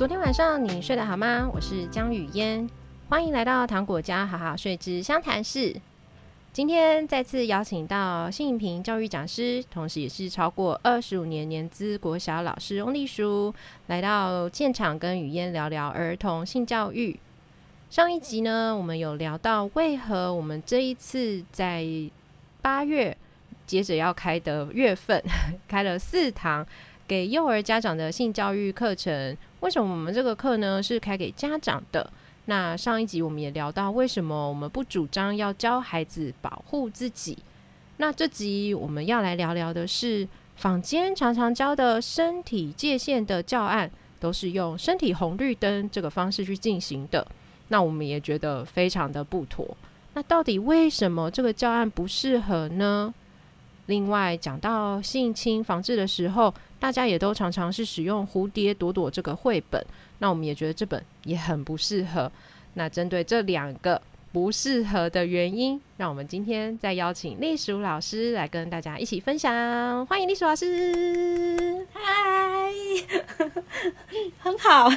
昨天晚上你睡得好吗？我是江雨嫣，欢迎来到糖果家好好睡之湘潭市。今天再次邀请到性平教育讲师，同时也是超过二十五年年资国小老师翁丽淑，来到现场跟雨嫣聊聊儿童性教育。上一集呢，我们有聊到为何我们这一次在八月接着要开的月份，开了四堂给幼儿家长的性教育课程。为什么我们这个课呢是开给家长的？那上一集我们也聊到，为什么我们不主张要教孩子保护自己？那这集我们要来聊聊的是，坊间常常教的身体界限的教案，都是用身体红绿灯这个方式去进行的。那我们也觉得非常的不妥。那到底为什么这个教案不适合呢？另外讲到性侵防治的时候，大家也都常常是使用《蝴蝶朵朵》这个绘本，那我们也觉得这本也很不适合。那针对这两个不适合的原因，让我们今天再邀请丽鼠老师来跟大家一起分享。欢迎丽鼠老师，嗨，很好。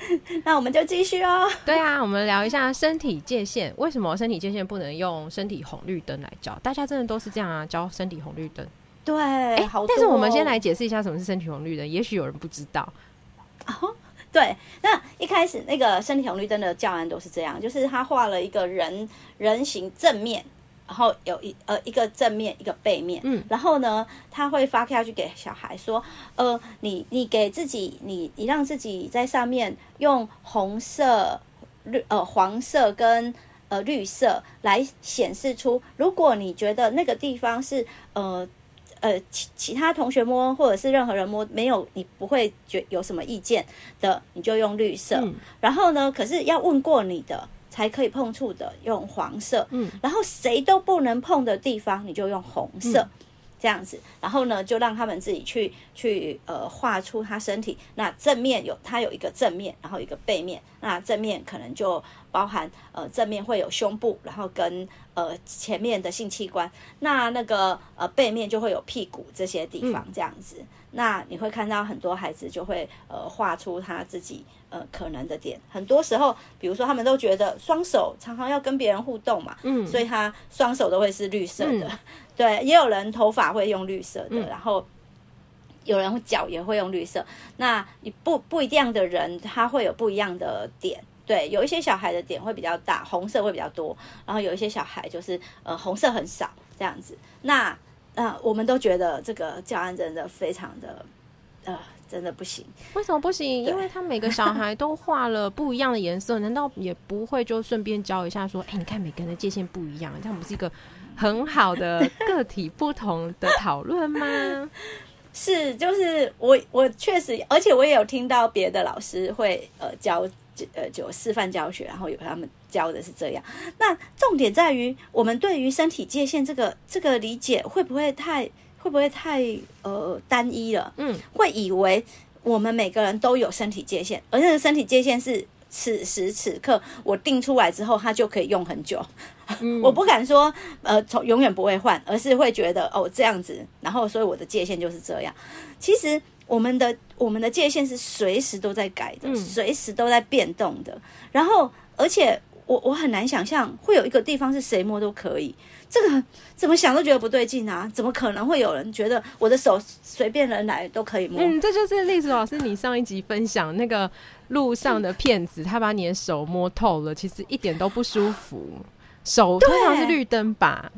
那我们就继续哦。对啊，我们聊一下身体界限。为什么身体界限不能用身体红绿灯来教？大家真的都是这样啊，教身体红绿灯。对，但是我们先来解释一下什么是身体红绿灯，也许有人不知道。哦，对，那一开始那个身体红绿灯的教案都是这样，就是他画了一个人人形正面。然后有一呃一个正面一个背面，嗯，然后呢，他会发票去给小孩说，呃，你你给自己，你你让自己在上面用红色、绿呃黄色跟呃绿色来显示出，如果你觉得那个地方是呃呃其其他同学摸或者是任何人摸没有你不会觉有什么意见的，你就用绿色，嗯，然后呢，可是要问过你的。才可以碰触的用黄色，嗯，然后谁都不能碰的地方你就用红色，嗯，这样子，然后呢就让他们自己去去呃画出他身体，那正面有他有一个正面，然后一个背面，那正面可能就包含呃正面会有胸部，然后跟呃前面的性器官，那那个呃背面就会有屁股这些地方这样子。嗯那你会看到很多孩子就会呃画出他自己呃可能的点，很多时候，比如说他们都觉得双手常常要跟别人互动嘛，嗯，所以他双手都会是绿色的，嗯、对，也有人头发会用绿色的，嗯、然后有人脚也会用绿色，那你不不一样的人他会有不一样的点，对，有一些小孩的点会比较大，红色会比较多，然后有一些小孩就是呃红色很少这样子，那。那我们都觉得这个教案真的非常的，呃，真的不行。为什么不行？因为他每个小孩都画了不一样的颜色，难道也不会就顺便教一下说，哎，你看每个人的界限不一样，这样不是一个很好的个体不同的讨论吗？是，就是我我确实，而且我也有听到别的老师会呃教。呃，就示范教学，然后有他们教的是这样。那重点在于，我们对于身体界限这个这个理解会不会太会不会太呃单一了？嗯，会以为我们每个人都有身体界限，而那个身体界限是此时此刻我定出来之后，它就可以用很久。嗯、我不敢说呃从永远不会换，而是会觉得哦这样子，然后所以我的界限就是这样。其实。我们的我们的界限是随时都在改的，随时都在变动的。然后，而且我我很难想象会有一个地方是谁摸都可以。这个怎么想都觉得不对劲啊！怎么可能会有人觉得我的手随便人来都可以摸？嗯，这就是丽子老师你上一集分享那个路上的骗子，他把你的手摸透了，其实一点都不舒服。手通常是绿灯吧？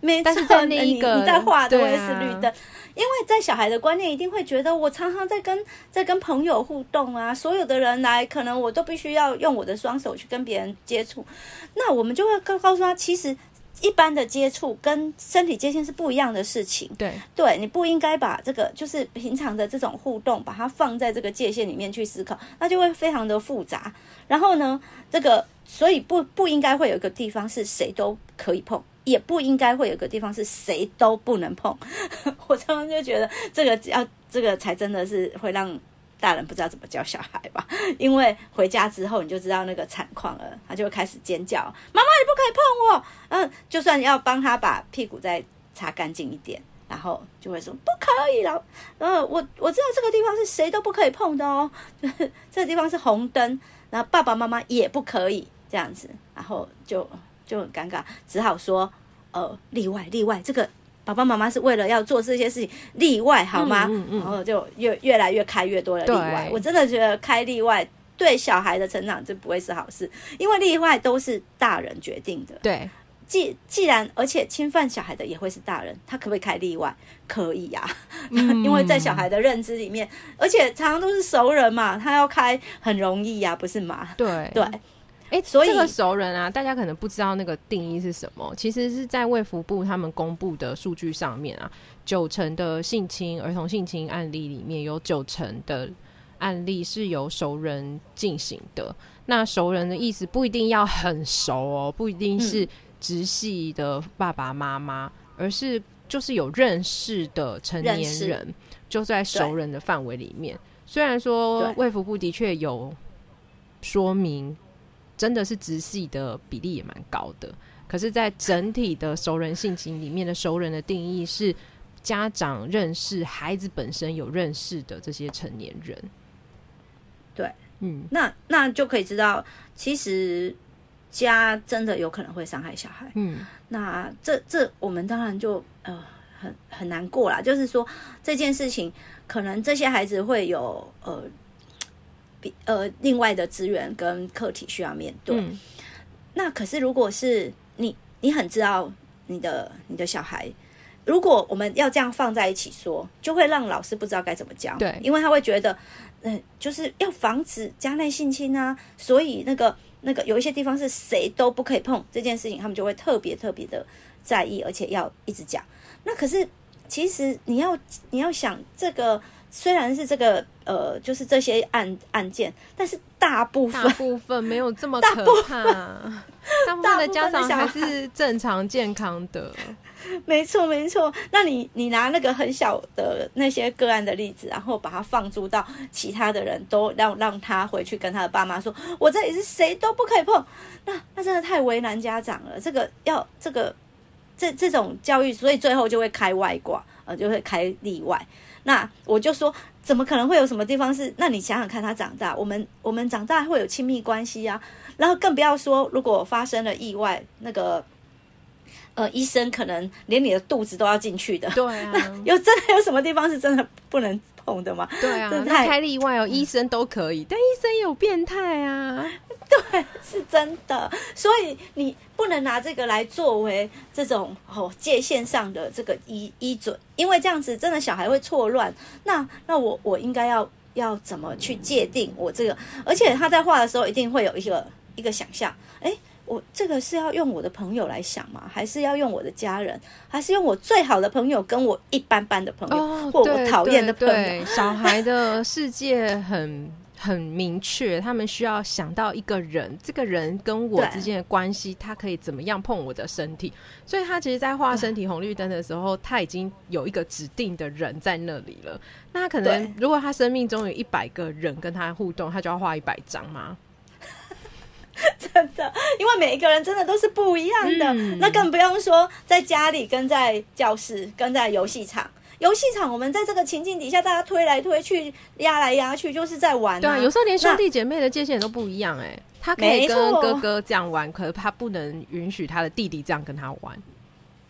没错，但是在那一个你，你在画的也是绿灯。因为在小孩的观念一定会觉得，我常常在跟在跟朋友互动啊，所有的人来，可能我都必须要用我的双手去跟别人接触。那我们就会告告诉他，其实一般的接触跟身体界限是不一样的事情。对，对，你不应该把这个就是平常的这种互动，把它放在这个界限里面去思考，那就会非常的复杂。然后呢，这个所以不不应该会有一个地方是谁都可以碰。也不应该会有个地方是谁都不能碰，我常常就觉得这个要这个才真的是会让大人不知道怎么教小孩吧，因为回家之后你就知道那个惨况了，他就会开始尖叫：“妈妈，你不可以碰我！”嗯，就算要帮他把屁股再擦干净一点，然后就会说不可以了。呃，我我知道这个地方是谁都不可以碰的哦，就 是这个地方是红灯，然后爸爸妈妈也不可以这样子，然后就就很尴尬，只好说呃例外例外，这个爸爸妈妈是为了要做这些事情例外好吗？嗯嗯嗯，然后就越越来越开越多的例外。我真的觉得开例外对小孩的成长就不会是好事，因为例外都是大人决定的。对。既既然，而且侵犯小孩的也会是大人，他可不可以开例外？可以呀、因为在小孩的认知里面，而且常常都是熟人嘛，他要开很容易呀、啊，不是吗？对对，哎，所以这个熟人啊，大家可能不知道那个定义是什么。其实是在卫福部他们公布的数据上面啊，九成的性侵儿童性侵案例里面有九成的案例是由熟人进行的。那熟人的意思不一定要很熟哦，不一定是、嗯。直系的爸爸妈妈，而是就是有认识的成年人，就在熟人的范围里面。虽然说卫福部的确有说明，真的是直系的比例也蛮高的，可是，在整体的熟人性情里面的熟人的定义是家长认识孩子本身有认识的这些成年人。对，嗯，那那就可以知道，其实。家真的有可能会伤害小孩，嗯，那这这我们当然就呃很很难过啦。就是说这件事情，可能这些孩子会有呃比呃另外的资源跟课题需要面对。嗯、那可是如果是你，你很知道你的你的小孩，如果我们要这样放在一起说，就会让老师不知道该怎么教。对，因为他会觉得，嗯、呃，就是要防止家内性侵啊，所以那个。那个有一些地方是谁都不可以碰这件事情，他们就会特别特别的在意，而且要一直讲。那可是其实你要你要想，这个虽然是这个呃，就是这些案案件，但是大部分大部分没有这么可怕，大部分，大部分的家长还是正常健康的。没错，没错。那你你拿那个很小的那些个案的例子，然后把它放逐到其他的人都让让他回去跟他的爸妈说，我这里是谁都不可以碰。那那真的太为难家长了。这个要这个这这种教育，所以最后就会开外挂，呃，就会开例外。那我就说，怎么可能会有什么地方是？那你想想看，他长大，我们我们长大会有亲密关系啊。然后更不要说，如果发生了意外，那个。呃，医生可能连你的肚子都要进去的。对啊，有真的有什么地方是真的不能碰的吗？对啊，那开例外哦，嗯、医生都可以，但医生也有变态啊。对，是真的。所以你不能拿这个来作为这种哦界限上的这个依依准，因为这样子真的小孩会错乱。那那我我应该要要怎么去界定我这个？而且他在画的时候一定会有一个一个想象，哎。我这个是要用我的朋友来想吗？还是要用我的家人？还是用我最好的朋友跟我一般般的朋友，哦、或我讨厌的朋友？对对对，小孩的世界很很明确，他们需要想到一个人，这个人跟我之间的关系，他可以怎么样碰我的身体？所以他其实，在画身体红绿灯的时候，他已经有一个指定的人在那里了。那可能，如果他生命中有一百个人跟他互动，他就要画一百张吗？真的，因为每一个人真的都是不一样的，嗯、那更不用说在家里、跟在教室、跟在游戏场。游戏场，我们在这个情境底下，大家推来推去、压来压去，就是在玩、啊。对啊，有时候连兄弟姐妹的界限都不一样、欸。哎，他可以跟哥哥这样玩，可是他不能允许他的弟弟这样跟他玩。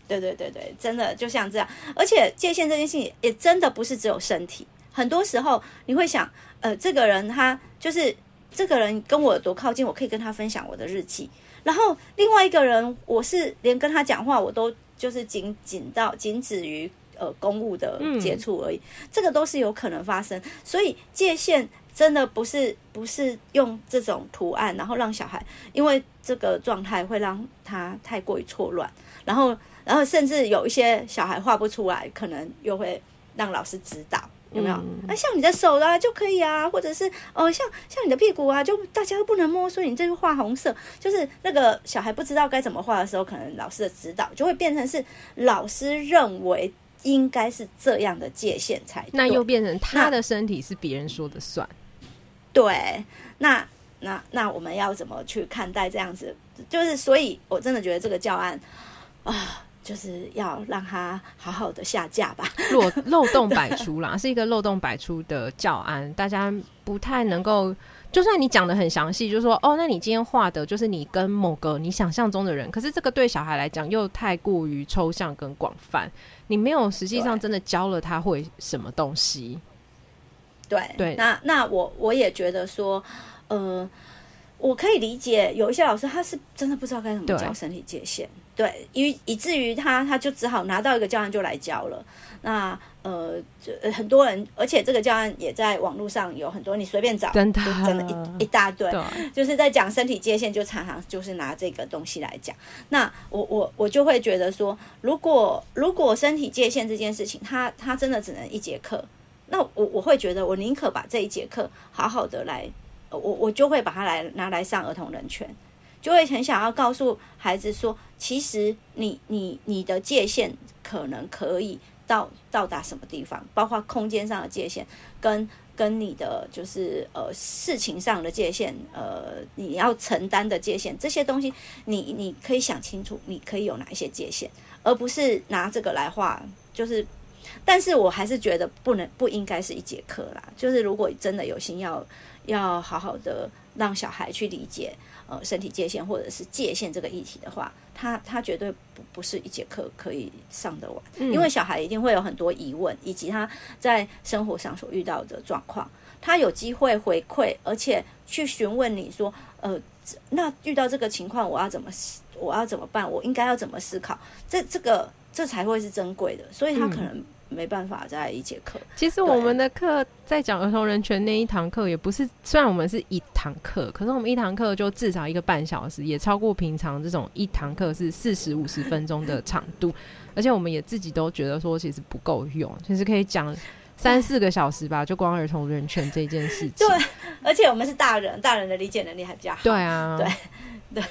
对对对对，真的就像这样。而且界限这件事情也真的不是只有身体，很多时候你会想，呃，这个人他就是。这个人跟我有多靠近，我可以跟他分享我的日记。然后另外一个人，我是连跟他讲话，我都就是仅仅到仅止于呃公务的接触而已。嗯、这个都是有可能发生，所以界限真的不是不是用这种图案，然后让小孩因为这个状态会让他太过于错乱，然后然后甚至有一些小孩画不出来，可能又会让老师指导。有没有？啊，像你的手啊就可以啊，或者是哦，像像你的屁股啊，就大家都不能摸，所以你这个画红色，就是那个小孩不知道该怎么画的时候，可能老师的指导就会变成是老师认为应该是这样的界限才对，那又变成他的身体是别人说的算。对，那那那我们要怎么去看待这样子？就是所以，我真的觉得这个教案啊。就是要让他好好的下架吧，漏漏洞百出啦，是一个漏洞百出的教案，大家不太能够。就算你讲的很详细，就是说哦，那你今天画的就是你跟某个你想象中的人，可是这个对小孩来讲又太过于抽象跟广泛，你没有实际上真的教了他会什么东西。对对，那那我我也觉得说，呃，我可以理解有一些老师他是真的不知道该怎么教身体界限，对，以以至于他他就只好拿到一个教案就来教了。那呃，很多人，而且这个教案也在网络上有很多，你随便找，真的。真的一一大堆，就是在讲身体界限，就常常就是拿这个东西来讲。那我我我就会觉得说，如果如果身体界限这件事情，他他真的只能一节课，那我我会觉得，我宁可把这一节课好好的来，我我就会把它来拿来上儿童人权，就会很想要告诉孩子说，其实你你你的界限可能可以。到到达什么地方，包括空间上的界限，跟跟你的就是呃事情上的界限，呃你要承担的界限，这些东西你你可以想清楚，你可以有哪一些界限，而不是拿这个来画。就是，但是我还是觉得不能不应该是一节课啦。就是如果真的有心要要好好的让小孩去理解呃身体界限或者是界限这个议题的话。他他绝对不不是一节课可以上得完，嗯，因为小孩一定会有很多疑问，以及他在生活上所遇到的状况，他有机会回馈，而且去询问你说，呃，那遇到这个情况，我要怎么我要怎么办？我应该要怎么思考？这这个这才会是珍贵的，所以他可能。嗯没办法在一节课。其实我们的课在讲儿童人权那一堂课，也不是虽然我们是一堂课，可是我们一堂课就至少一个半小时，也超过平常这种一堂课是四十五十分钟的长度。而且我们也自己都觉得说，其实不够用，其实可以讲三四个小时吧，就光儿童人权这件事情。对，而且我们是大人，大人的理解能力还比较好。对啊，对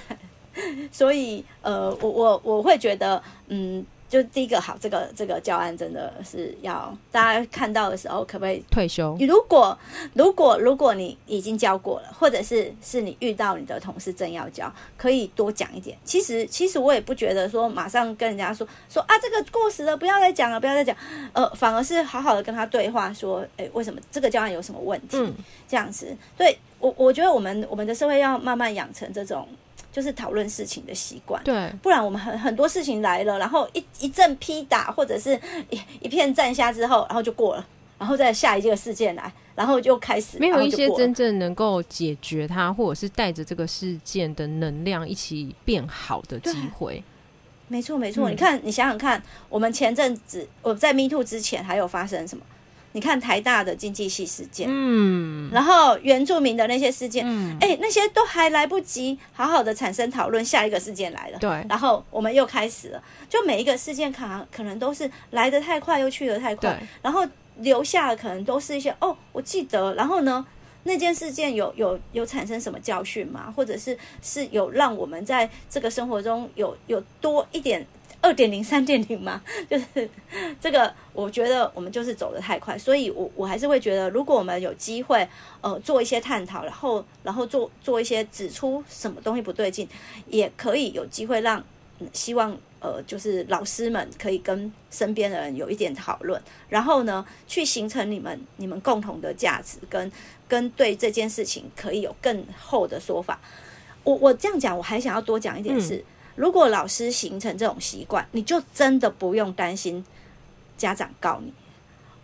对，所以呃，我我我会觉得，嗯。就第一个好，这个这个教案真的是要大家看到的时候，可不可以退休？如果如果如果你已经教过了，或者是是你遇到你的同事正要教，可以多讲一点。其实其实我也不觉得说马上跟人家说说啊，这个过时了，不要再讲了，不要再讲。呃，反而是好好的跟他对话，说，诶，为什么这个教案有什么问题？嗯、这样子，对我我觉得我们我们的社会要慢慢养成这种。就是讨论事情的习惯，对，不然我们很很多事情来了，然后一一阵批打，或者是一一片战下之后，然后就过了，然后再下一个事件来，然后就开始，没有一些真正能够解决它，或者是带着这个事件的能量一起变好的机会。没错，没错，嗯，你看，你想想看，我们前阵子我在 Me Too 之前还有发生什么？你看台大的经济系事件，嗯，然后原住民的那些事件，嗯，哎、欸，那些都还来不及好好的产生讨论，下一个事件来了，对，然后我们又开始了，就每一个事件可能可能都是来得太快又去得太快，然后留下的可能都是一些哦，我记得，然后呢，那件事件有有有产生什么教训吗？或者是是有让我们在这个生活中有有多一点。二点零、三点零吗？就是这个，我觉得我们就是走得太快，所以我我还是会觉得，如果我们有机会，呃，做一些探讨，然后然后做做一些指出什么东西不对劲，也可以有机会让，嗯，希望呃，就是老师们可以跟身边的人有一点讨论，然后呢，去形成你们你们共同的价值，跟跟对这件事情可以有更厚的说法。我我这样讲，我还想要多讲一点是。如果老师形成这种习惯，你就真的不用担心家长告你。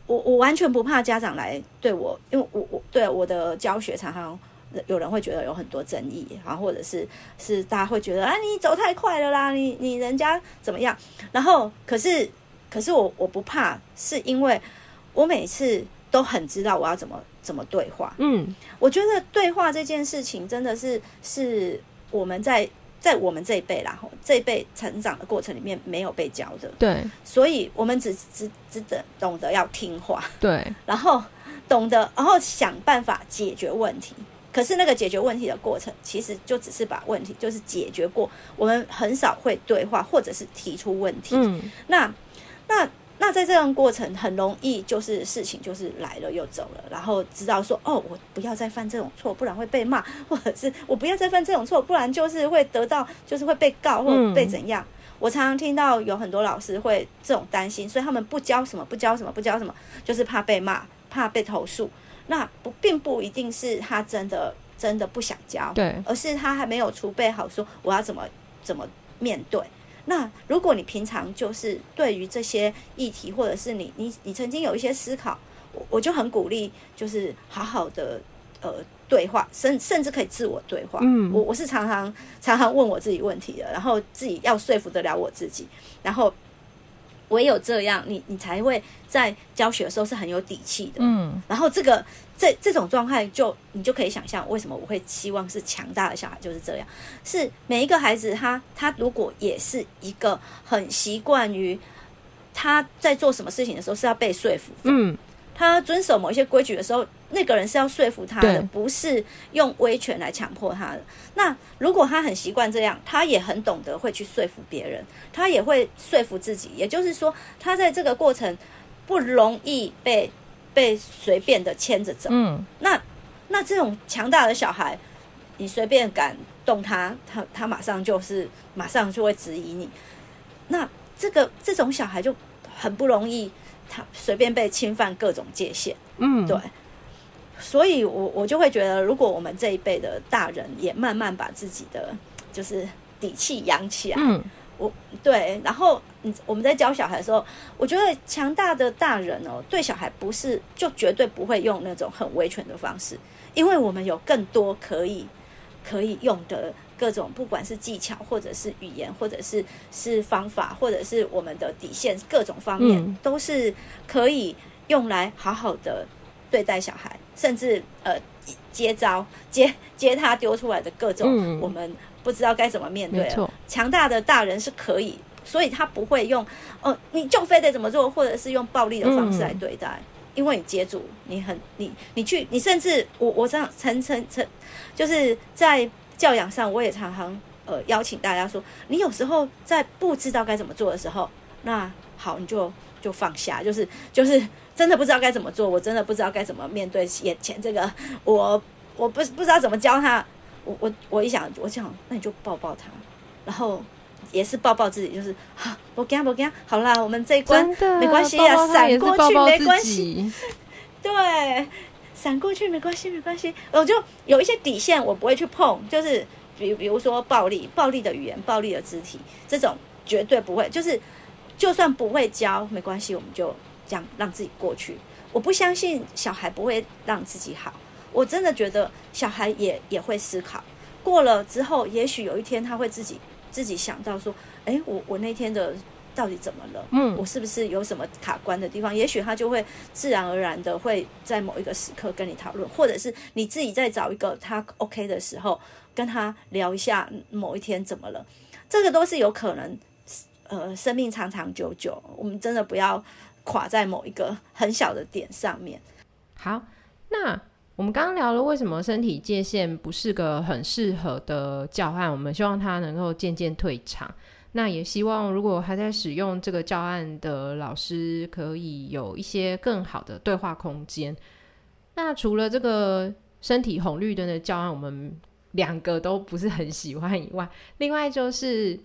我我完全不怕家长来对我，因为我我对我的教学常常有人会觉得有很多争议，然后或者是是大家会觉得啊，你走太快了啦，你你人家怎么样？然后可是可是我我不怕，是因为我每次都很知道我要怎么怎么对话。嗯，我觉得对话这件事情真的是是我们在。在我们这一辈啦，这一辈成长的过程里面没有被教的，对，所以我们只只只懂懂得要听话，对，然后懂得，然后想办法解决问题。可是那个解决问题的过程，其实就只是把问题就是解决过。我们很少会对话，或者是提出问题。嗯，那那。那在这样过程很容易，就是事情就是来了又走了，然后知道说哦，我不要再犯这种错，不然会被骂，或者是我不要再犯这种错，不然就是会得到，就是会被告或被怎样。嗯、我常常听到有很多老师会这种担心，所以他们不教什么，不教什么，不教什么，就是怕被骂，怕被投诉。那不并不一定是他真的真的不想教，对，而是他还没有储备好说我要怎么怎么面对。那如果你平常就是对于这些议题，或者是你你你曾经有一些思考，我我就很鼓励，就是好好的呃对话，甚甚至可以自我对话。嗯，我我是常常常常问我自己问题的，然后自己要说服得了我自己，然后唯有这样，你你才会在教学的时候是很有底气的。嗯，然后这个。这这种状态，就你就可以想象，为什么我会希望是强大的小孩就是这样。是每一个孩子他，他他如果也是一个很习惯于他在做什么事情的时候是要被说服，嗯，他遵守某一些规矩的时候，那个人是要说服他的，不是用威权来强迫他的。那如果他很习惯这样，他也很懂得会去说服别人，他也会说服自己。也就是说，他在这个过程不容易被。被随便的牵着走，嗯，那那这种强大的小孩，你随便敢动他，他他马上就是马上就会质疑你。那这个这种小孩就很不容易，他随便被侵犯各种界限，嗯，对。所以我我就会觉得，如果我们这一辈的大人也慢慢把自己的就是底气养起来，嗯。我对，然后嗯，我们在教小孩的时候，我觉得强大的大人哦，对小孩不是就绝对不会用那种很威权的方式，因为我们有更多可以可以用的各种，不管是技巧，或者是语言，或者是是方法，或者是我们的底线，各种方面、嗯、都是可以用来好好的对待小孩，甚至呃接招接接他丢出来的各种我们。不知道该怎么面对了。强大的大人是可以，所以他不会用哦，你就非得怎么做，或者是用暴力的方式来对待，嗯、因为你接住，你很你你去，你甚至我我这样层层层，就是在教养上，我也常常呃邀请大家说，你有时候在不知道该怎么做的时候，那好，你就就放下，就是就是真的不知道该怎么做，我真的不知道该怎么面对眼前这个，我我不不知道怎么教他。我我我一想，我想，那你就抱抱他，然后也是抱抱自己，就是哈，不惊不惊，好啦，我们这一关没关系啊，闪过去没关系，对，闪过去没关系没关系，我就有一些底线，我不会去碰，就是比比如说暴力、暴力的语言、暴力的肢体，这种绝对不会，就是就算不会教没关系，我们就这样让自己过去。我不相信小孩不会让自己好。我真的觉得小孩也也会思考，过了之后，也许有一天他会自己自己想到说，诶，我我那天的到底怎么了？嗯，我是不是有什么卡关的地方？也许他就会自然而然的会在某一个时刻跟你讨论，或者是你自己在找一个他 OK 的时候跟他聊一下某一天怎么了，这个都是有可能。呃，生命长长久久，我们真的不要垮在某一个很小的点上面。好，那。我们刚刚聊了为什么身体界限不是个很适合的教案，我们希望他能够渐渐退场。那也希望如果还在使用这个教案的老师，可以有一些更好的对话空间。那除了这个身体红绿灯的教案，我们两个都不是很喜欢以外，另外就是《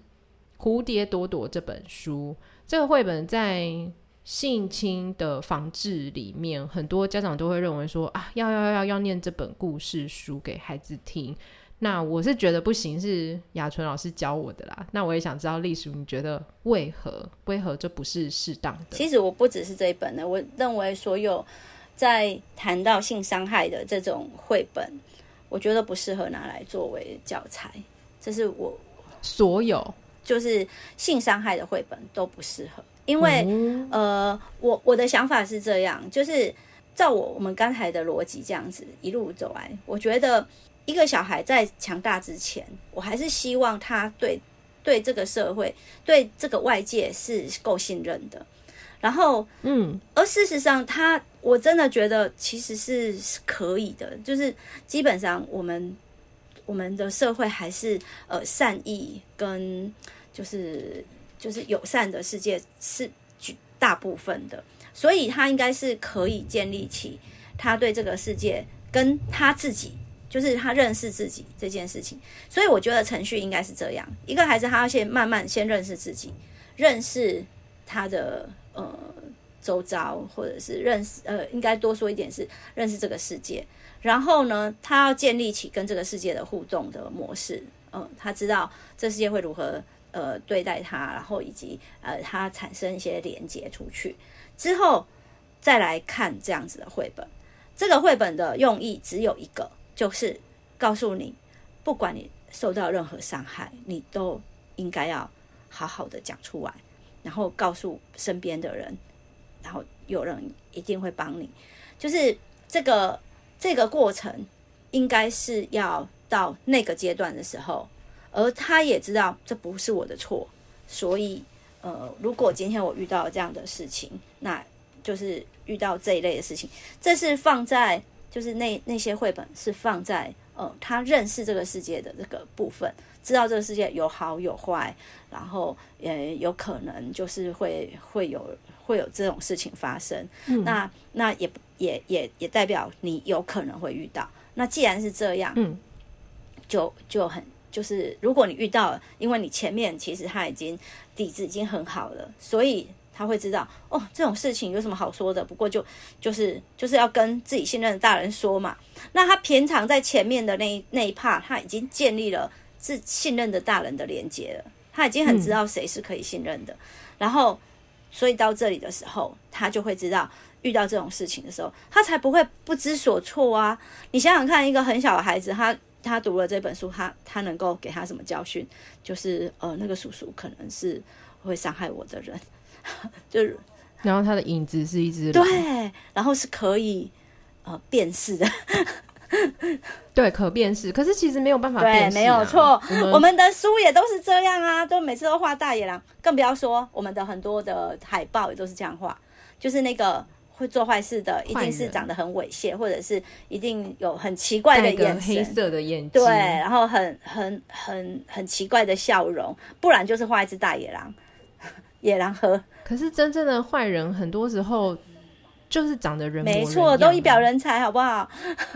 蝴蝶朵朵》这本书，这个绘本在。性侵的防治里面，很多家长都会认为说啊，要要要要念这本故事书给孩子听。那我是觉得不行，是雅纯老师教我的啦。那我也想知道，隶属你觉得为何？为何这不是适当的？其实我不只是这一本呢，我认为所有在谈到性伤害的这种绘本，我觉得不适合拿来作为教材。这是我所有就是性伤害的绘本都不适合。因为，嗯、呃，我我的想法是这样，就是照我我们刚才的逻辑这样子一路走来，我觉得一个小孩在强大之前，我还是希望他对对这个社会、对这个外界是够信任的。然后，嗯，而事实上他，他我真的觉得其实是是可以的，就是基本上我们我们的社会还是呃善意跟就是。就是友善的世界是绝大部分的，所以他应该是可以建立起他对这个世界跟他自己，就是他认识自己这件事情。所以我觉得程序应该是这样：一个孩子他要先慢慢先认识自己，认识他的呃周遭，或者是认识呃，应该多说一点是认识这个世界。然后呢，他要建立起跟这个世界的互动的模式。嗯、他知道这世界会如何呃对待他，然后以及呃他产生一些连接出去之后，再来看这样子的绘本。这个绘本的用意只有一个，就是告诉你，不管你受到任何伤害，你都应该要好好的讲出来，然后告诉身边的人，然后有人一定会帮你。就是这个这个过程，应该是要到那个阶段的时候，而他也知道这不是我的错，所以呃，如果今天我遇到这样的事情，那就是。遇到这一类的事情，这是放在就是那那些绘本是放在呃他认识这个世界的这个部分，知道这个世界有好有坏，然后也有可能就是会会有会有这种事情发生。嗯、那那也也也也代表你有可能会遇到。那既然是这样，嗯，就就很就是如果你遇到了，因为你前面其实他已经底子已经很好了，所以。他会知道哦，这种事情有什么好说的？不过就就是就是要跟自己信任的大人说嘛。那他平常在前面的那一那一趴他已经建立了自信任的大人的连接了。他已经很知道谁是可以信任的。然后，所以到这里的时候，他就会知道遇到这种事情的时候，他才不会不知所措啊。你想想看，一个很小的孩子，他他读了这本书，他他能够给他什么教训？就是呃，那个叔叔可能是会伤害我的人。就是，然后它的影子是一只对，然后是可以呃辨识的，对，可辨识。可是其实没有办法辨识、啊，对，没有错。我们，我们的书也都是这样啊，都每次都画大野狼，更不要说我们的很多的海报也都是这样画，就是那个会做坏事的，一定是长得很猥亵，或者是一定有很奇怪的眼神，黑色的眼睛，对，然后很很很很奇怪的笑容，不然就是画一只大野狼。野狼和，可是真正的坏人，很多时候就是长得人人，没错，都一表人才，好不好？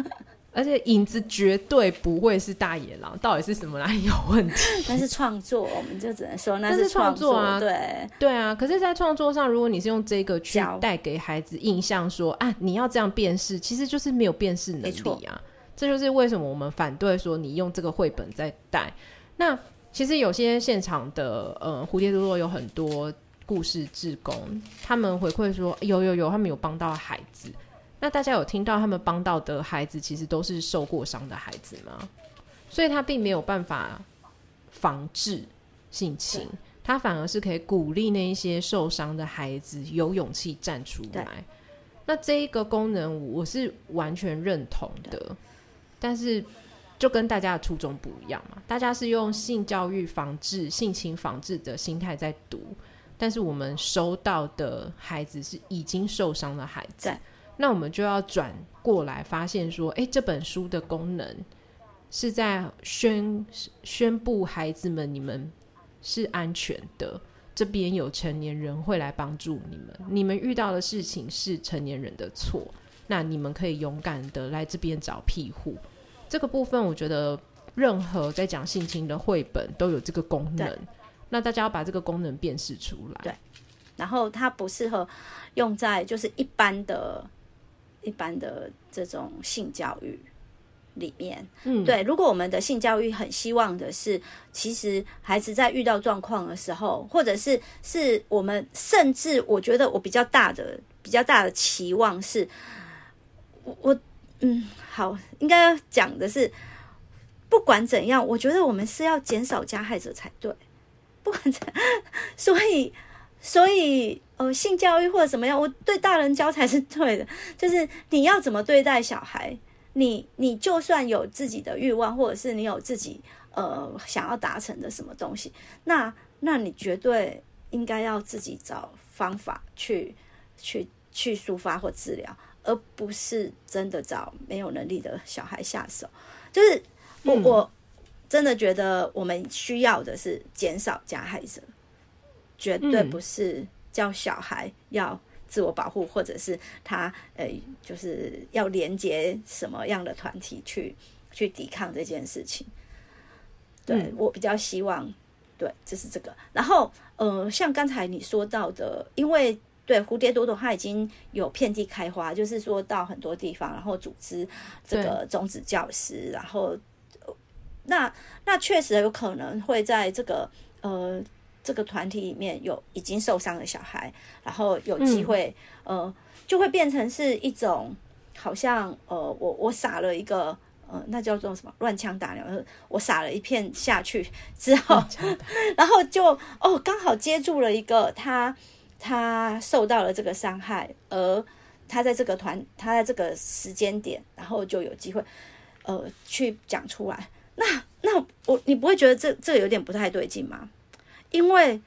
而且影子绝对不会是大野狼，到底是什么哪里有问题？那是创作，我们就只能说那是创作啊，对对啊。可是，在创作上，如果你是用这个去带给孩子印象说，说啊，你要这样辨识，其实就是没有辨识能力啊。这就是为什么我们反对说你用这个绘本在带那。其实有些现场的呃蝴蝶多多有很多故事志工，他们回馈说有有有，他们有帮到孩子。那大家有听到他们帮到的孩子，其实都是受过伤的孩子吗？所以他并没有办法防治性侵，他反而是可以鼓励那一些受伤的孩子有勇气站出来。那这一个功能我是完全认同的，但是。就跟大家的初衷不一样嘛，大家是用性教育防治、性侵防治的心态在读，但是我们收到的孩子是已经受伤的孩子，那我们就要转过来发现说，哎，这本书的功能是在宣宣布孩子们，你们是安全的，这边有成年人会来帮助你们，你们遇到的事情是成年人的错，那你们可以勇敢的来这边找庇护。这个部分，我觉得任何在讲性侵的绘本都有这个功能。那大家要把这个功能辨识出来。对，然后它不适合用在就是一般的、一般的这种性教育里面。嗯，对。如果我们的性教育很希望的是，其实孩子在遇到状况的时候，或者是是我们甚至我觉得我比较大的、比较大的期望是，我我。嗯，好，应该要讲的是，不管怎样，我觉得我们是要减少加害者才对。不管怎样，所以，所以，呃，性教育或者怎么样，我对大人教才是对的。就是你要怎么对待小孩，你你就算有自己的欲望，或者是你有自己呃想要达成的什么东西，那那你绝对应该要自己找方法去去去抒发或治疗。而不是真的找没有能力的小孩下手，就是我、嗯、我真的觉得我们需要的是减少加害者，绝对不是叫小孩要自我保护，或者是他呃就是要连接什么样的团体去去抵抗这件事情。对、嗯、我比较希望，对，就是这个。然后，呃，像刚才你说到的，因为对蝴蝶朵朵它已经有遍地开花，就是说到很多地方，然后组织这个种子教师，然后那那确实有可能会在这个呃这个团体里面有已经受伤的小孩，然后有机会、嗯、呃就会变成是一种好像呃我我撒了一个。呃，那叫做什么？乱枪打鸟。我撒了一片下去之后，然后就哦，刚好接住了一个他，他受到了这个伤害，而他在这个团，他在这个时间点，然后就有机会，呃，去讲出来。那那我你不会觉得这这个有点不太对劲吗？因为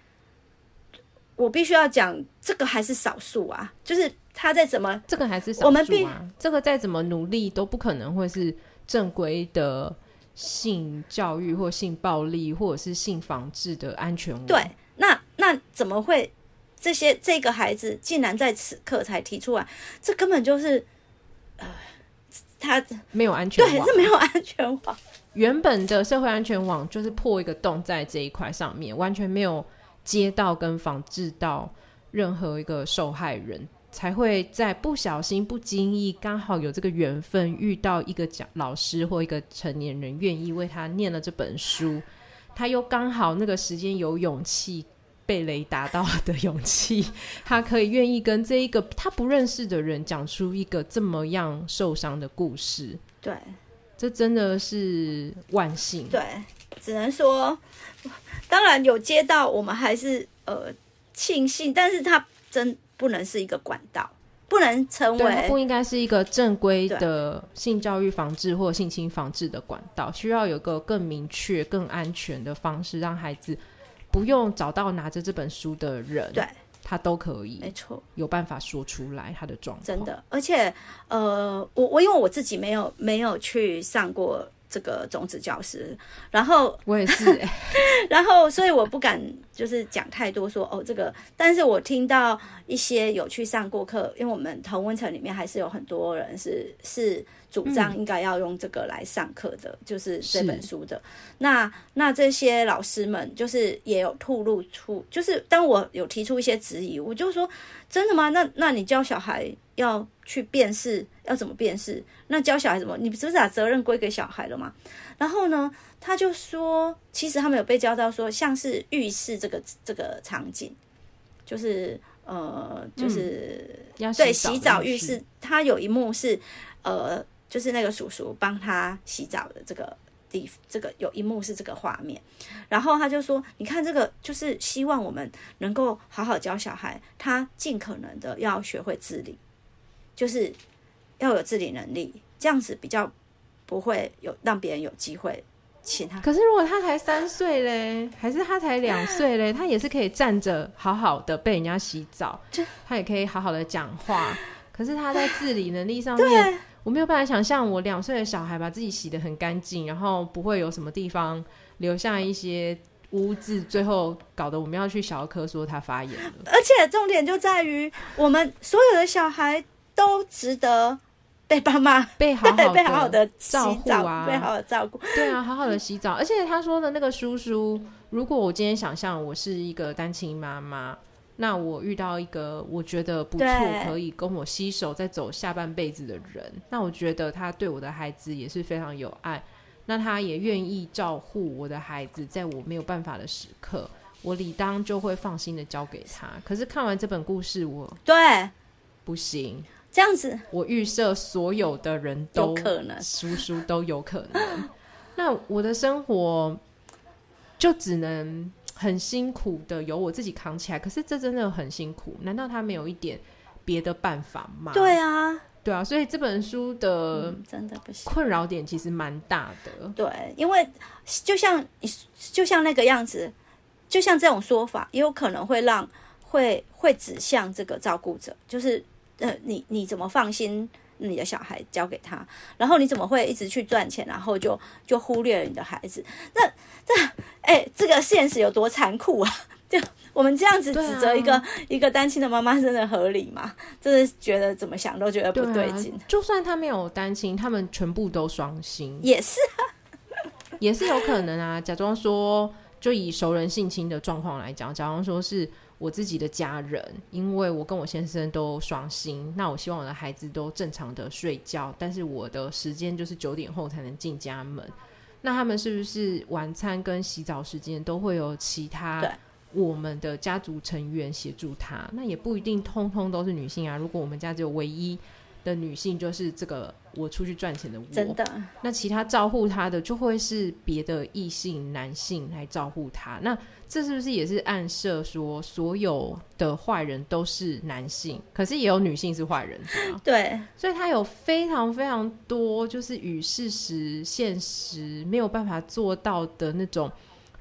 我必须要讲，这个还是少数啊，就是他在怎么，这个还是少数啊，我们必这个再怎么努力都不可能会是。正规的性教育或性暴力或者是性防治的安全网，对，那那怎么会这些这个孩子竟然在此刻才提出来？这根本就是呃，他没有安全网，对，是没有安全网。原本的社会安全网就是破一个洞在这一块上面，完全没有接到跟防治到任何一个受害人。才会在不小心、不经意，刚好有这个缘分遇到一个讲老师或一个成年人愿意为他念了这本书，他又刚好那个时间有勇气被雷打到的勇气，他可以愿意跟这一个他不认识的人讲出一个这么样受伤的故事。对，这真的是万幸。对，只能说，当然有接到，我们还是呃庆幸，但是它真。不能是一个管道，不能成为不应该是一个正规的性教育防治或性侵防治的管道，需要有个更明确、更安全的方式，让孩子不用找到拿着这本书的人，对，他都可以，没错，有办法说出来他的状况。真的，而且呃，我我因为我自己没有没有去上过。这个种子教师，然后我也是，然后所以我不敢就是讲太多说哦这个，但是我听到一些有去上过课，因为我们同温层里面还是有很多人是是主张应该要用这个来上课的，嗯、就是这本书的。那那这些老师们就是也有吐露出，就是当我有提出一些质疑，我就说真的吗？那那你教小孩要去辨识？要怎么辨识？那教小孩怎么？你不是把责任归给小孩了吗？然后呢，他就说，其实他们有被教到说，像是浴室这个这个场景，就是呃，就是、嗯、对洗澡浴室，他有一幕是呃，就是那个叔叔帮他洗澡的这个地，这个有一幕是这个画面。然后他就说，你看这个，就是希望我们能够好好教小孩，他尽可能的要学会自理，就是。要有自理能力，这样子比较不会有让别人有机会可是如果他才三岁嘞，还是他才两岁嘞，他也是可以站着好好的被人家洗澡，他也可以好好的讲话。可是他在自理能力上面，我没有办法想象我两岁的小孩把自己洗得很干净，然后不会有什么地方留下一些污渍，最后搞得我们要去小儿科说他发炎了。而且重点就在于，我们所有的小孩都值得。被爸妈 被好好被好好的照顾啊，被好好的照顾，对啊，好好的洗澡。而且他说的那个叔叔，如果我今天想象我是一个单亲妈妈，那我遇到一个我觉得不错，可以跟我携手再走下半辈子的人，那我觉得他对我的孩子也是非常有爱，那他也愿意照顾我的孩子，在我没有办法的时刻，我理当就会放心的交给他。可是看完这本故事，我对不行。这样子，我预设所有的人都有可能，叔叔都有可能。那我的生活就只能很辛苦的由我自己扛起来。可是这真的很辛苦，难道他没有一点别的办法吗？对啊，对啊。所以这本书的、嗯、真的不行，困扰点其实蛮大的。对，因为就像就像那个样子，就像这种说法，也有可能会让会会指向这个照顾者，就是。呃，你你怎么放心你的小孩交给他？然后你怎么会一直去赚钱，然后就就忽略了你的孩子？那这哎、欸，这个现实有多残酷啊！就我们这样子指责一个、啊、一个单亲的妈妈，真的合理吗？真的觉得怎么想都觉得不对劲、啊。就算他没有单亲，他们全部都双薪，也是啊，也是有可能啊。假装说，就以熟人性侵的状况来讲，假装说是我自己的家人，因为我跟我先生都双薪，那我希望我的孩子都正常的睡觉，但是我的时间就是九点后才能进家门。那他们是不是晚餐跟洗澡时间都会有其他我们的家族成员协助他？那也不一定通通都是女性啊。如果我们家只有唯一的女性，就是这个我出去赚钱的我，真的。那其他照顾她的就会是别的异性男性来照顾她。那这是不是也是暗示说，所有的坏人都是男性？可是也有女性是坏人，对。所以他有非常非常多，就是与事实、现实没有办法做到的那种。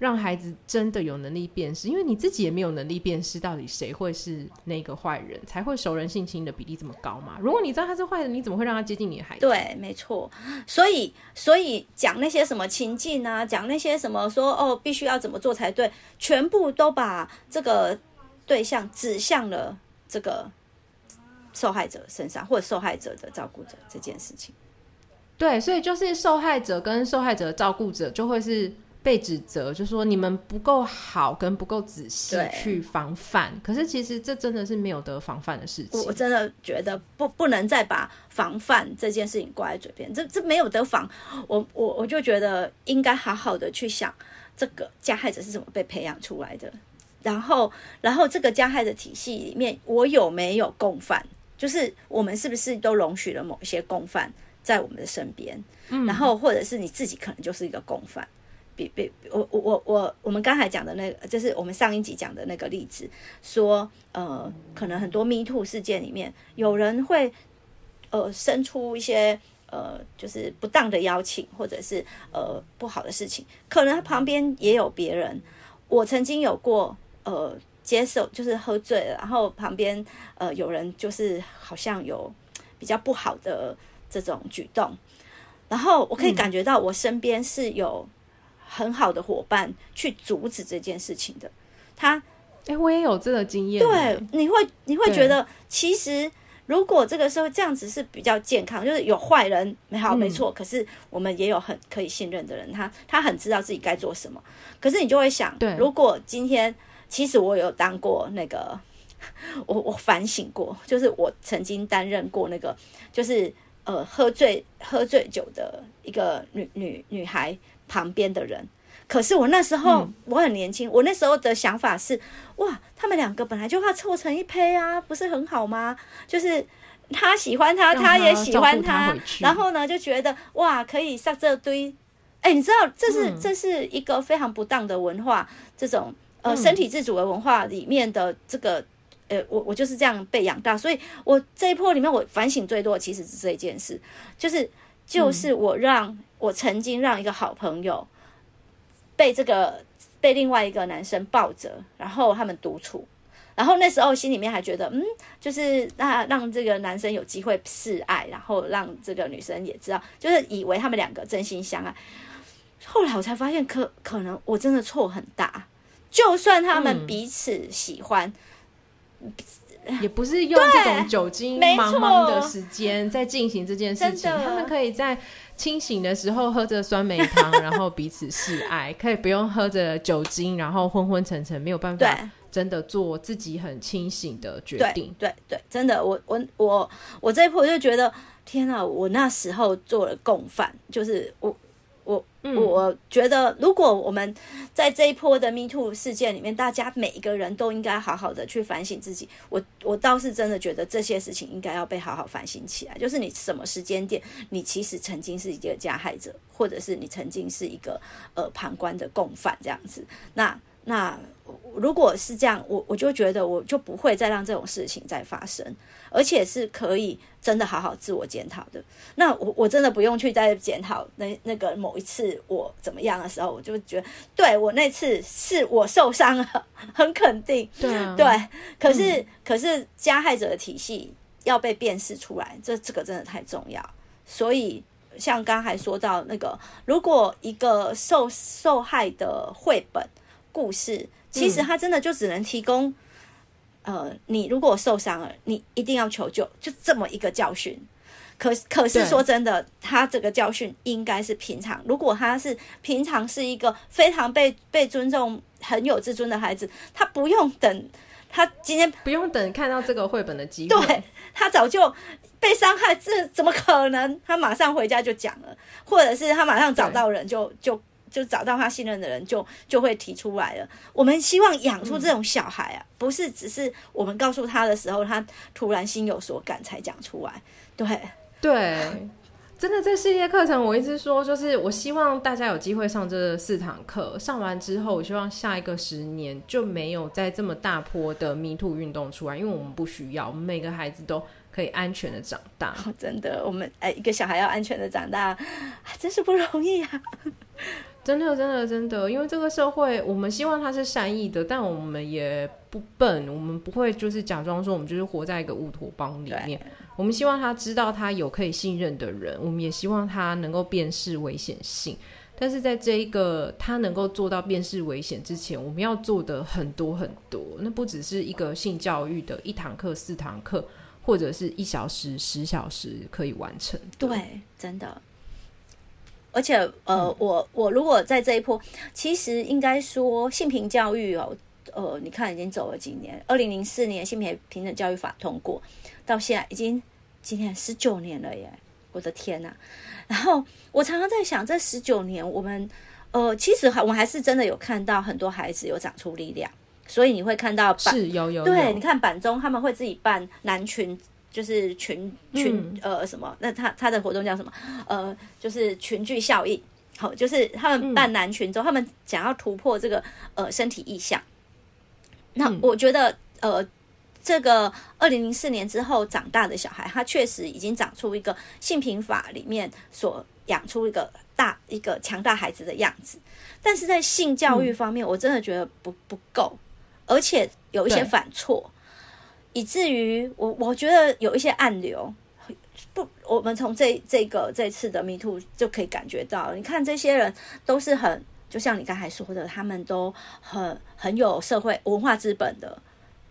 让孩子真的有能力辨识，因为你自己也没有能力辨识到底谁会是那个坏人，才会熟人性侵的比例这么高嘛？如果你知道他是坏人，你怎么会让他接近你的孩子？对，没错。所以，所以讲那些什么情境啊，讲那些什么说哦，必须要怎么做才对，全部都把这个对象指向了这个受害者身上，或者受害者的照顾者这件事情。对，所以就是受害者跟受害者的照顾者就会是。被指责，就说你们不够好，跟不够仔细去防范。可是其实这真的是没有得防范的事情。我真的觉得不不能再把防范这件事情挂在嘴边，这这没有得防。我我我就觉得应该好好的去想，这个加害者是怎么被培养出来的，然后然后这个加害的体系里面，我有没有共犯？就是我们是不是都容许了某一些共犯在我们的身边？嗯，然后或者是你自己可能就是一个共犯。比比我我我我我们刚才讲的那个，就是我们上一集讲的那个例子，说呃，可能很多 Me Too 事件里面，有人会呃生出一些呃就是不当的邀请，或者是呃不好的事情，可能他旁边也有别人。我曾经有过呃接受，就是喝醉了，然后旁边呃有人就是好像有比较不好的这种举动，然后我可以感觉到我身边是有。很好的伙伴去阻止这件事情的，他，哎、欸，我也有这个经验。对，你会你会觉得，其实如果这个社会这样子是比较健康，就是有坏人没好没错，嗯，可是我们也有很可以信任的人，他他很知道自己该做什么。可是你就会想，对，如果今天其实我有当过那个，我我反省过，就是我曾经担任过那个，就是呃喝醉喝醉酒的一个女女女孩。旁边的人，可是我那时候我很年轻，嗯，我那时候的想法是，哇，他们两个本来就要凑成一胚啊，不是很好吗？就是他喜欢他，他，他也喜欢他，然后呢就觉得哇，可以上这堆，哎，欸，你知道这是，嗯，这是一个非常不当的文化，这种呃身体自主的文化里面的这个，呃，我我就是这样被养大，所以我这一波里面我反省最多其实是这一件事，就是就是我让。嗯我曾经让一个好朋友被这个被另外一个男生抱着，然后他们独处，然后那时候心里面还觉得，嗯，就是那让这个男生有机会示爱，然后让这个女生也知道，就是以为他们两个真心相爱。后来我才发现可，可可能我真的错很大。就算他们彼此喜欢。嗯也不是用这种酒精茫茫的时间在进行这件事情，他们可以在清醒的时候喝着酸梅汤，然后彼此示爱，可以不用喝着酒精，然后昏昏沉沉，没有办法真的做自己很清醒的决定。对对，对，真的，我我我我这一波就觉得，天啊！我那时候做了共犯，就是我。我、嗯、我觉得，如果我们在这一波的 Me Too 事件里面，大家每一个人都应该好好的去反省自己。我我倒是真的觉得这些事情应该要被好好反省起来。就是你什么时间点，你其实曾经是一个加害者，或者是你曾经是一个呃旁观的共犯这样子。那那如果是这样，我我就觉得我就不会再让这种事情再发生，而且是可以真的好好自我检讨的。那我我真的不用去再检讨那那个某一次我怎么样的时候，我就觉得对我那次是我受伤了，很肯定。对啊，对。可是、嗯、可是加害者的体系要被辨识出来，这这个真的太重要。所以像刚才说到那个，如果一个受受害的绘本。故事，其实他真的就只能提供，嗯、呃，你如果受伤了，你一定要求救，就这么一个教训。可可是说真的，他这个教训应该是平常。如果他是平常是一个非常被被尊重、很有自尊的孩子，他不用等，他今天不用等看到这个绘本的机会，对，他早就被伤害，这怎么可能？他马上回家就讲了，或者是他马上找到人就就就找到他信任的人就就会提出来了。我们希望养出这种小孩啊，嗯、不是只是我们告诉他的时候，他突然心有所感才讲出来，对。对，真的，这系列课程我一直说，就是我希望大家有机会上这四堂课，上完之后，我希望下一个十年就没有再这么大波的迷途运动出来，因为我们不需要，我们每个孩子都可以安全的长大。真的，我们哎，一个小孩要安全的长大，真是不容易啊。真的，真的，真的，因为这个社会，我们希望他是善意的，但我们也不笨，我们不会就是假装说我们就是活在一个乌托邦里面。我们希望他知道他有可以信任的人，我们也希望他能够辨识危险性。但是在这一个他能够做到辨识危险之前，我们要做的很多很多，那不只是一个性教育的一堂课、四堂课，或者是一小时、十小时可以完成。对，真的。而且，呃，嗯、我我如果在这一波，其实应该说性平教育哦，呃，你看已经走了几年，二零零四年性别平等教育法通过，到现在已经今年十九年了耶！我的天呐！然后我常常在想，这十九年我们，呃，其实还我们还是真的有看到很多孩子有长出力量，所以你会看到是有有，有对，你看板中他们会自己办男群。就是群群、嗯、呃什么？那他他的活动叫什么？呃，就是群聚效应。好，就是他们办男群之后，嗯、他们想要突破这个呃身体意向。那我觉得呃，这个二零零四年之后长大的小孩，他确实已经长出一个性平法里面所养出一个大一个强大孩子的样子。但是在性教育方面，嗯、我真的觉得不不够，而且有一些反错。以至于我我觉得有一些暗流，不，我们从这这个这次的 Me Too 就可以感觉到，你看这些人都是很，就像你刚才说的，他们都很很有社会文化资本的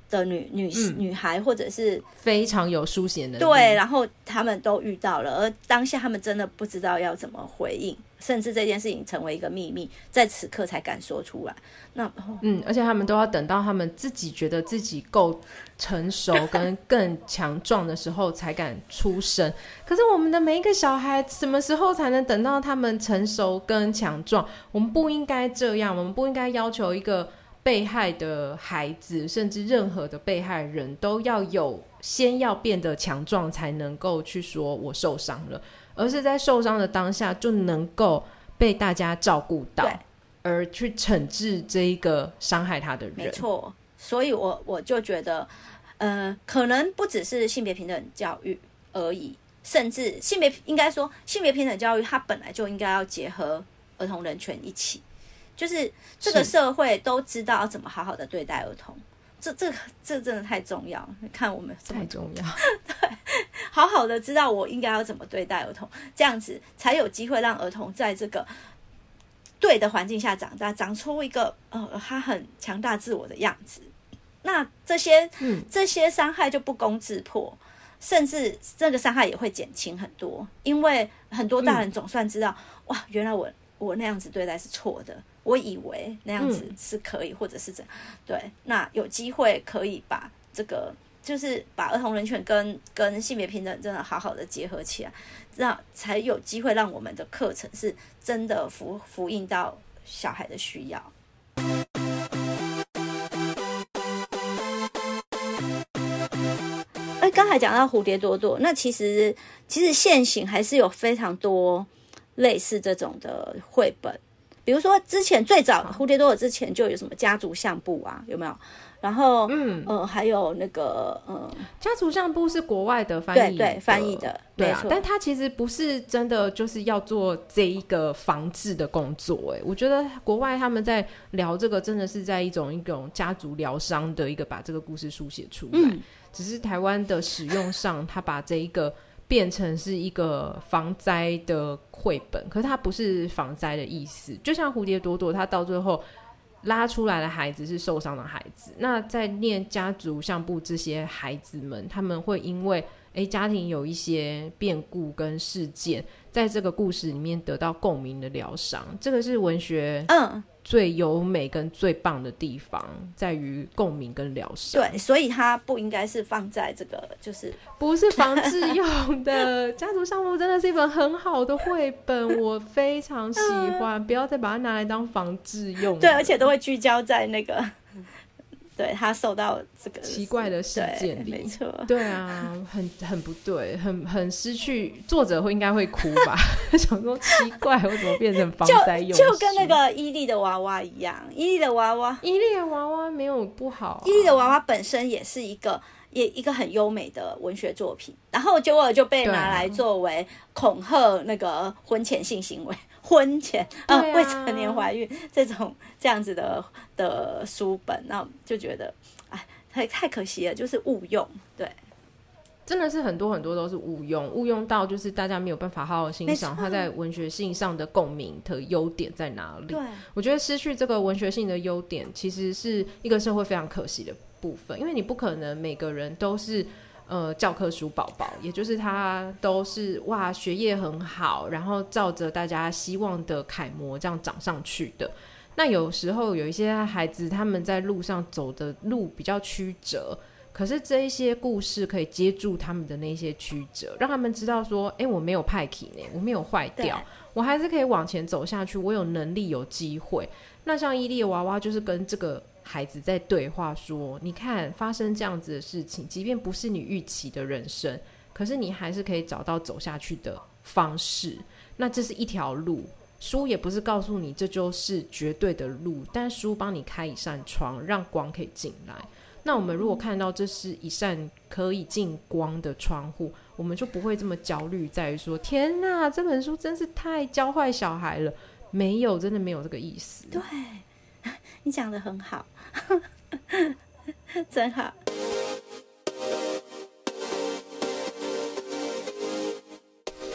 的女女、嗯、女孩，或者是非常有书写能力，对，然后他们都遇到了，而当下他们真的不知道要怎么回应。甚至这件事情成为一个秘密，在此刻才敢说出来。那嗯，而且他们都要等到他们自己觉得自己够成熟跟更强壮的时候才敢出声。可是我们的每一个小孩，什么时候才能等到他们成熟跟强壮？我们不应该这样，我们不应该要求一个被害的孩子，甚至任何的被害人都要有先要变得强壮，才能够去说我受伤了。而是在受伤的当下就能够被大家照顾到，而去惩治这一个伤害他的人。没错，所以我我就觉得，呃，可能不只是性别平等教育而已，甚至性别应该说性别平等教育，它本来就应该要结合儿童人权一起，就是这个社会都知道要怎么好好的对待儿童。这这这真的太重要，看我们太重要，对，好好的知道我应该要怎么对待儿童，这样子才有机会让儿童在这个对的环境下长大，长出一个呃他很强大自我的样子。那这些、嗯、这些伤害就不攻自破，甚至这个伤害也会减轻很多，因为很多大人总算知道，嗯、哇，原来我我那样子对待是错的。我以为那样子是可以，嗯、或者是怎样？对，那有机会可以把这个，就是把儿童人权跟跟性别平等真的好好的结合起来，这样才有机会让我们的课程是真的符符应到小孩的需要。哎，刚才讲到蝴蝶朵朵，那其实其实现行还是有非常多类似这种的绘本。比如说，之前最早蝴蝶多尔之前就有什么家族相簿啊，有没有？然后，嗯呃，还有那个，嗯，家族相簿是国外的翻译，对对，翻译的，对啊。但它其实不是真的就是要做这一个防治的工作，哎，我觉得国外他们在聊这个，真的是在一种一种家族疗伤的一个把这个故事书写出来。嗯，只是台湾的使用上，他把这一个。变成是一个防灾的绘本，可是它不是防灾的意思。就像蝴蝶朵朵，它到最后拉出来的孩子是受伤的孩子。那在念家族相簿这些孩子们，他们会因为诶家庭有一些变故跟事件，在这个故事里面得到共鸣的疗伤。这个是文学嗯。最优美跟最棒的地方在于共鸣跟疗伤。对，所以它不应该是放在这个，就是不是防治用的。家族相簿真的是一本很好的绘本，我非常喜欢。嗯、不要再把它拿来当防治用。对，而且都会聚焦在那个。对，他受到这个奇怪的事件里，没错，对啊，很很不对，很很失去，作者会应该会哭吧？想说奇怪，我怎么变成防灾用？就跟那个伊利的娃娃一样，伊利的娃娃，伊利的娃娃没有不好啊，伊利的娃娃本身也是一个。也一个很优美的文学作品，然后结果就被拿来作为恐吓那个婚前性行为、婚前 啊、呃、未成年怀孕这种这样子的的书本，那就觉得哎，太太可惜了，就是误用。对，真的是很多很多都是误用，误用到就是大家没有办法好好欣赏它在文学性上的共鸣的优点在哪里。对，我觉得失去这个文学性的优点，其实是一个社会非常可惜的部分，因为你不可能每个人都是呃教科书宝宝，也就是他都是哇学业很好，然后照着大家希望的楷模这样长上去的。那有时候有一些孩子他们在路上走的路比较曲折，可是这一些故事可以接住他们的那些曲折，让他们知道说，哎，我没有派气呢，我没有坏掉，我还是可以往前走下去，我有能力有机会。那像伊利娃娃就是跟这个。孩子在对话说：“你看，发生这样子的事情，即便不是你预期的人生，可是你还是可以找到走下去的方式。那这是一条路，书也不是告诉你这就是绝对的路，但书帮你开一扇窗，让光可以进来。那我们如果看到这是一扇可以进光的窗户，我们就不会这么焦虑，在于说：天哪，这本书真是太教坏小孩了。没有，真的没有这个意思。对。”你讲得很好，真好。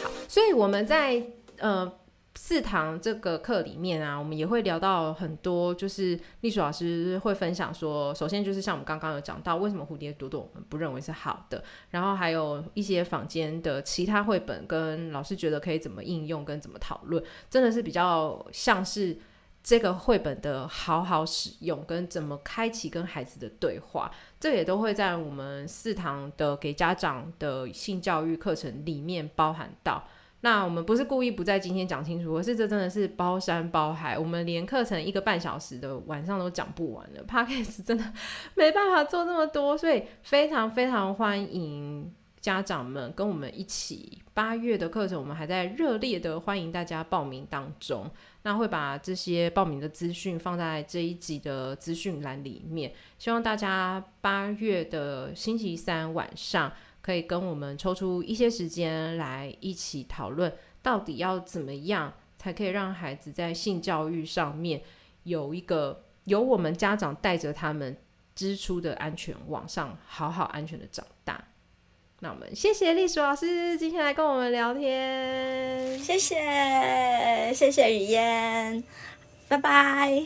好，所以我们在呃四堂这个课里面啊，我们也会聊到很多，就是隶属老师会分享说，首先就是像我们刚刚有讲到，为什么蝴蝶朵朵我们不认为是好的，然后还有一些坊间的其他绘本，跟老师觉得可以怎么应用跟怎么讨论，真的是比较像是。这个绘本的好好使用跟怎么开启跟孩子的对话，这也都会在我们四堂的给家长的性教育课程里面包含到。那我们不是故意不在今天讲清楚，而是这真的是包山包海，我们连课程一个半小时的晚上都讲不完了。Podcast 真的没办法做这么多，所以非常非常欢迎家长们跟我们一起。八月的课程我们还在热烈的欢迎大家报名当中。那会把这些报名的资讯放在这一集的资讯栏里面，希望大家八月的星期三晚上可以跟我们抽出一些时间来一起讨论，到底要怎么样才可以让孩子在性教育上面有一个由我们家长带着他们支出的安全网上好好安全的长大。那我们谢谢隶属老师今天来跟我们聊天，谢谢谢谢雨嫣，拜拜。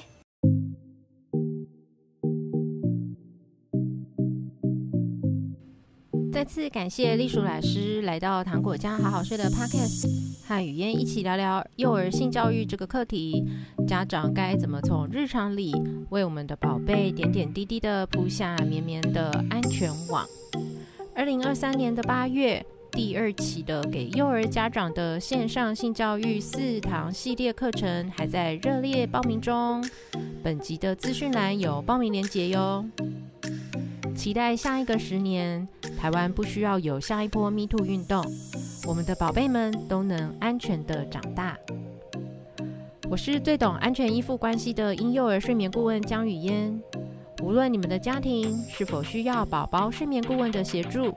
再次感谢栗鼠老师来到糖果家好好睡的 Podcast，和雨嫣一起聊聊幼儿性教育这个课题，家长该怎么从日常里为我们的宝贝点点滴滴的铺下绵绵的安全网。二零二三年的八月，第二期的给幼儿家长的线上性教育四堂系列课程还在热烈报名中。本集的资讯栏有报名链接哟。期待下一个十年，台湾不需要有下一波 Me Too 运动，我们的宝贝们都能安全的长大。我是最懂安全依附关系的婴幼儿睡眠顾问江雨嫣。无论你们的家庭是否需要宝宝睡眠顾问的协助，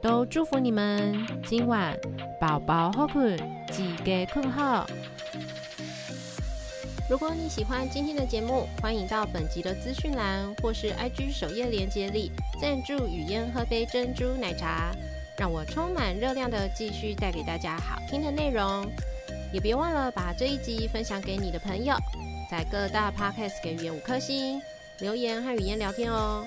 都祝福你们今晚宝宝好困，记得困好。如果你喜欢今天的节目，欢迎到本集的资讯栏或是 IG 首页链接里赞助雨嫣喝杯珍珠奶茶，让我充满热量的继续带给大家好听的内容。也别忘了把这一集分享给你的朋友，在各大 podcast 给语言五颗星，留言和语言聊天哦。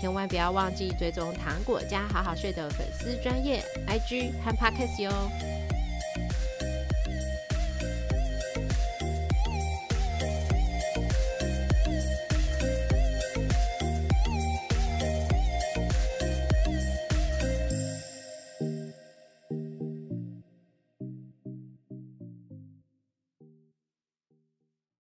千万不要忘记追踪糖果家好好睡的粉丝专业 IG 和 podcast 哟。